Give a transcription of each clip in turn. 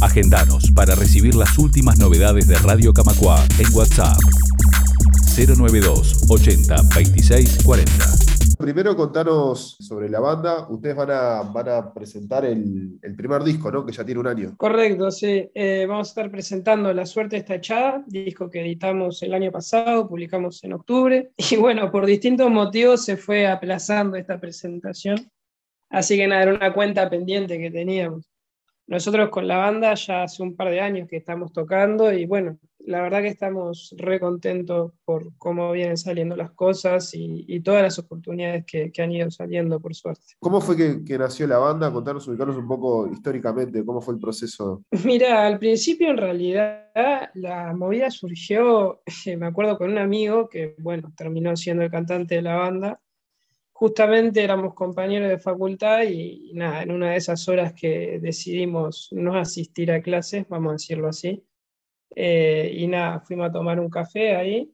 Agendanos para recibir las últimas novedades de Radio Camacua en WhatsApp 092 80 26 40. Primero contanos sobre la banda. Ustedes van a, van a presentar el, el primer disco, ¿no? Que ya tiene un año. Correcto, sí. Eh, vamos a estar presentando La Suerte está echada, disco que editamos el año pasado, publicamos en octubre. Y bueno, por distintos motivos se fue aplazando esta presentación. Así que nada, era una cuenta pendiente que teníamos. Nosotros con la banda ya hace un par de años que estamos tocando y bueno, la verdad que estamos re contentos por cómo vienen saliendo las cosas y, todas las oportunidades que, han ido saliendo, por suerte. ¿Cómo fue que, nació la banda? Contanos, ubicarnos un poco históricamente, ¿cómo fue el proceso? Mira, al principio en realidad la movida surgió, me acuerdo con un amigo que, bueno, terminó siendo el cantante de la banda justamente éramos compañeros de facultad y, nada, en una de esas horas que decidimos no asistir a clases, vamos a decirlo así, eh, y nada, fuimos a tomar un café ahí.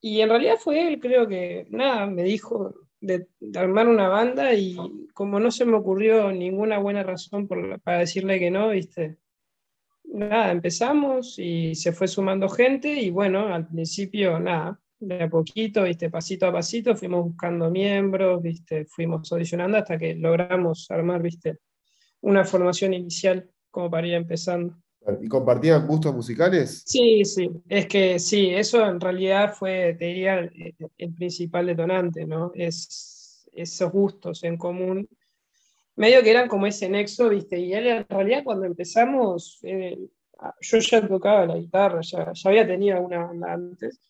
Y en realidad fue él, creo que, nada, me dijo de, armar una banda y como no se me ocurrió ninguna buena razón para decirle que no, viste, nada, empezamos y se fue sumando gente y bueno, al principio, nada, de a poquito, ¿viste? pasito a pasito, fuimos buscando miembros, ¿viste? fuimos audicionando hasta que logramos armar ¿viste? una formación inicial como para ir empezando. ¿Y compartían gustos musicales? Sí, sí, es que sí, eso en realidad fue, te diría, el, principal detonante, ¿no? Es esos gustos en común, medio que eran como ese nexo, ¿viste? Y él en realidad cuando empezamos, eh, yo ya tocaba la guitarra, ya, ya había tenido una banda antes,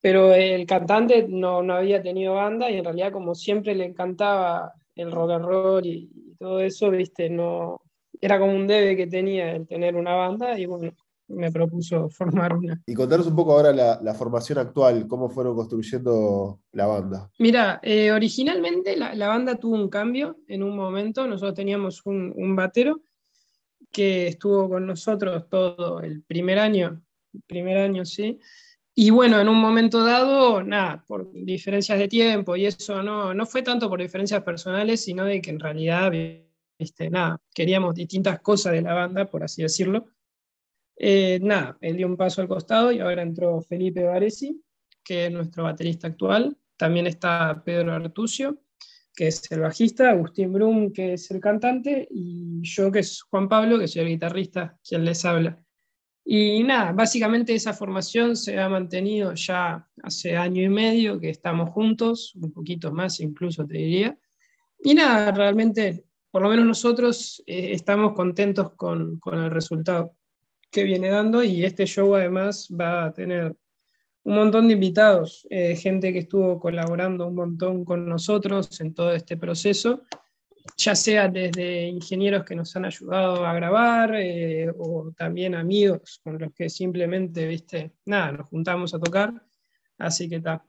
pero el cantante no, no, había tenido banda y en realidad como siempre le encantaba el rock and roll y, todo eso, viste, no, era como un debe que tenía el tener una banda y bueno, me propuso formar una. Y contaros un poco ahora la, la formación actual, cómo fueron construyendo la banda. Mira, eh, originalmente la, la, banda tuvo un cambio en un momento, nosotros teníamos un, un batero que estuvo con nosotros todo el primer año, primer año sí, y bueno, en un momento dado, nada, por diferencias de tiempo y eso no, no fue tanto por diferencias personales, sino de que en realidad, este, nada, queríamos distintas cosas de la banda, por así decirlo. Eh, nada, él dio un paso al costado y ahora entró Felipe Varesi, que es nuestro baterista actual. También está Pedro Artucio, que es el bajista, Agustín Brum, que es el cantante, y yo, que es Juan Pablo, que soy el guitarrista, quien les habla. Y nada, básicamente esa formación se ha mantenido ya hace año y medio que estamos juntos, un poquito más incluso te diría. Y nada, realmente, por lo menos nosotros eh, estamos contentos con, con, el resultado que viene dando y este show además va a tener un montón de invitados, eh, gente que estuvo colaborando un montón con nosotros en todo este proceso ya sea desde ingenieros que nos han ayudado a grabar eh, o también amigos con los que simplemente, viste, nada, nos juntamos a tocar. Así que está.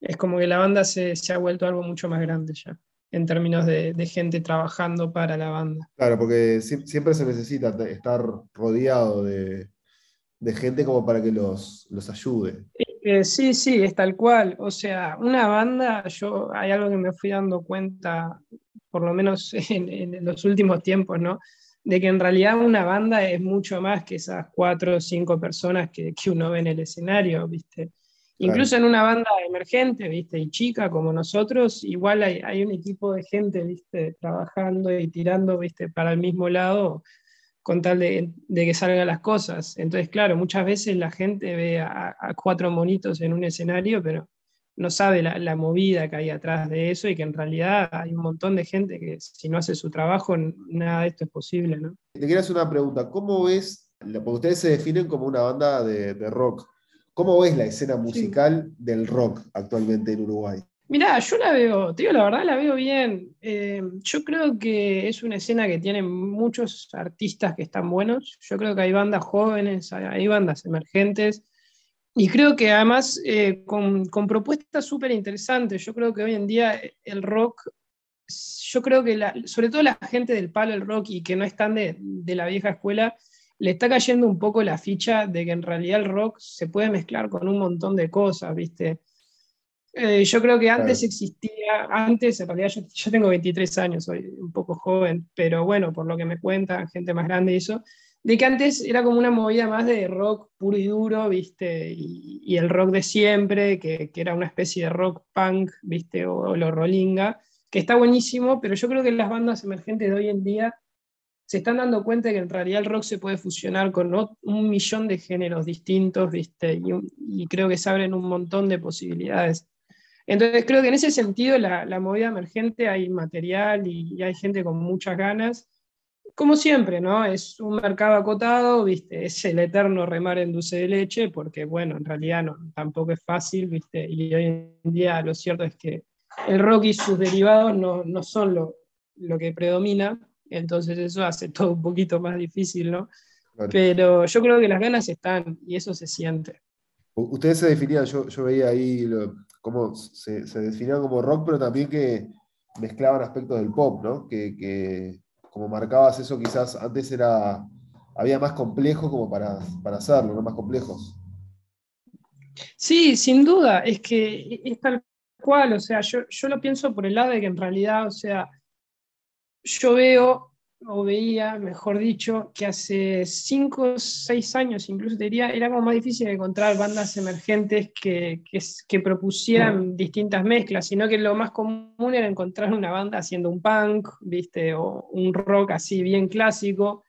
Es como que la banda se, se, ha vuelto algo mucho más grande ya, en términos de, de, gente trabajando para la banda. Claro, porque siempre se necesita estar rodeado de, de gente como para que los, los ayude. Eh, sí, sí, es tal cual. O sea, una banda, yo hay algo que me fui dando cuenta por lo menos en, los últimos tiempos, ¿no? De que en realidad una banda es mucho más que esas cuatro o cinco personas que, que uno ve en el escenario, ¿viste? Incluso en una banda emergente, ¿viste? Y chica como nosotros, igual hay, hay, un equipo de gente, ¿viste? Trabajando y tirando, ¿viste? Para el mismo lado con tal de, de que salgan las cosas. Entonces, claro, muchas veces la gente ve a, a cuatro monitos en un escenario, pero no sabe la, movida que hay atrás de eso y que en realidad hay un montón de gente que si no hace su trabajo, nada de esto es posible. ¿no? Te quiero hacer una pregunta. ¿Cómo ves, porque ustedes se definen como una banda de, rock, ¿cómo ves la escena musical del rock actualmente en Uruguay? Mirá, yo la veo, te digo la verdad, la veo bien. Eh, yo creo que es una escena que tiene muchos artistas que están buenos. Yo creo que hay bandas jóvenes, hay bandas emergentes y creo que además eh, con, con, propuestas súper interesantes, yo creo que hoy en día el rock, yo creo que la, sobre todo la gente del palo del rock y que no están de, de, la vieja escuela, le está cayendo un poco la ficha de que en realidad el rock se puede mezclar con un montón de cosas, ¿viste? Eh, yo creo que antes existía, antes, en realidad yo, yo, tengo 23 años, soy un poco joven, pero bueno, por lo que me cuentan, gente más grande y eso, de que antes era como una movida más de rock puro y duro, ¿viste? Y, el rock de siempre, que, era una especie de rock punk, ¿viste? O, o, lo rolinga, que está buenísimo, pero yo creo que las bandas emergentes de hoy en día se están dando cuenta de que en realidad el rock se puede fusionar con un millón de géneros distintos, ¿viste? Y, creo que se abren un montón de posibilidades. Entonces creo que en ese sentido la, movida emergente hay material y, hay gente con muchas ganas. Como siempre, ¿no? Es un mercado acotado, ¿viste? Es el eterno remar en dulce de leche, porque bueno, en realidad no, tampoco es fácil, ¿viste? Y hoy en día lo cierto es que el rock y sus derivados no, no son lo, lo que predomina, entonces eso hace todo un poquito más difícil, ¿no? Pero yo creo que las ganas están y eso se siente. Ustedes se definían, yo, veía ahí cómo se, se, definían como rock, pero también que mezclaban aspectos del pop, ¿no? Que, como marcabas eso, quizás antes era, había más complejos como para, para hacerlo, ¿no? Más complejos. Sí, sin duda, es que es tal cual, o sea, yo, yo lo pienso por el lado de que en realidad, o sea, yo veo, o veía, mejor dicho, que hace 5 o 6 años, incluso diría, era como más difícil encontrar bandas emergentes que, que, propusieran distintas mezclas, sino que lo más común era encontrar una banda haciendo un punk, ¿viste? O un rock así bien clásico.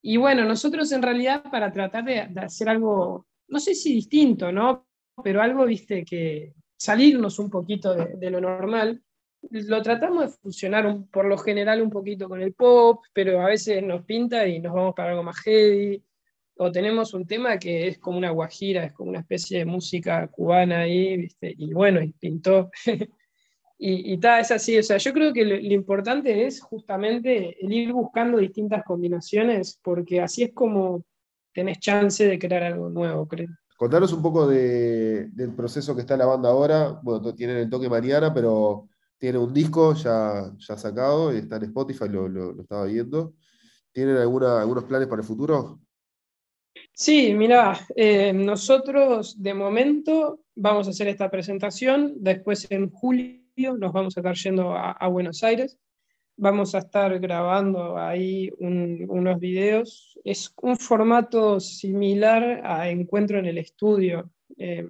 Y bueno, nosotros en realidad para tratar de, hacer algo, no sé si distinto, ¿no? Pero algo, viste, que salirnos un poquito de lo normal, lo tratamos de fusionar por lo general un poquito con el pop, pero a veces nos pinta y nos vamos para algo más heavy. O tenemos un tema que es como una guajira, es como una especie de música cubana ahí, ¿viste? Y bueno, y pintó. y, y es así. O sea, yo creo que lo, importante es justamente el ir buscando distintas combinaciones, porque así es como tenés chance de crear algo nuevo, creo. Contanos un poco del proceso que está la banda ahora. Bueno, tienen el toque mañana, pero tiene un disco ya, ya sacado, está en Spotify, lo, lo, estaba viendo. ¿Tienen alguna, algunos planes para el futuro? Sí, mira, eh, nosotros de momento vamos a hacer esta presentación, después en julio nos vamos a estar yendo a, Buenos Aires, vamos a estar grabando ahí unos videos, es un formato similar a Encuentro en el Estudio, eh,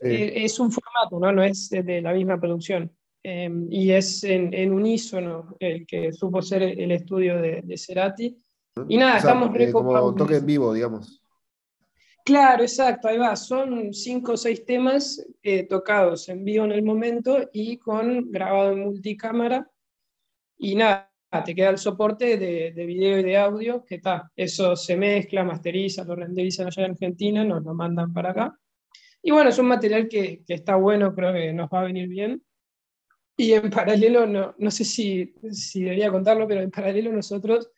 eh, es un formato, ¿no? no es de la misma producción. Em, y es en, en, unísono el que supo ser el estudio de, de Cerati. Y nada, estamos eh, Como toque en vivo, digamos. Claro, exacto, ahí va. Son cinco o seis temas eh, tocados en vivo en el momento y con grabado en multicámara. Y nada, te queda el soporte de, de video y de audio, que está, eso se mezcla, masteriza, lo renderizan allá en Argentina, nos lo mandan para acá. Y bueno, es un material que, que está bueno, creo que nos va a venir bien. Y en paralelo, no, no sé si, si debería contarlo, pero en paralelo nosotros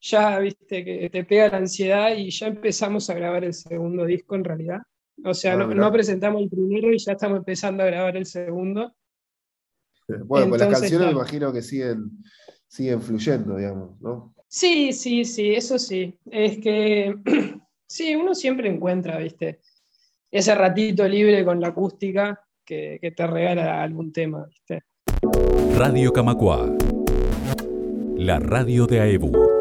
ya, viste, que te pega la ansiedad y ya empezamos a grabar el segundo disco en realidad. O sea, ah, no, presentamos el primero y ya estamos empezando a grabar el segundo. Bueno, pues las canciones me imagino que siguen, siguen fluyendo, digamos, ¿no? Sí, sí, sí, eso sí. Es que sí, uno siempre encuentra, viste, ese ratito libre con la acústica que, que te regala algún tema, viste. Radio Camacua, la radio de AEBU.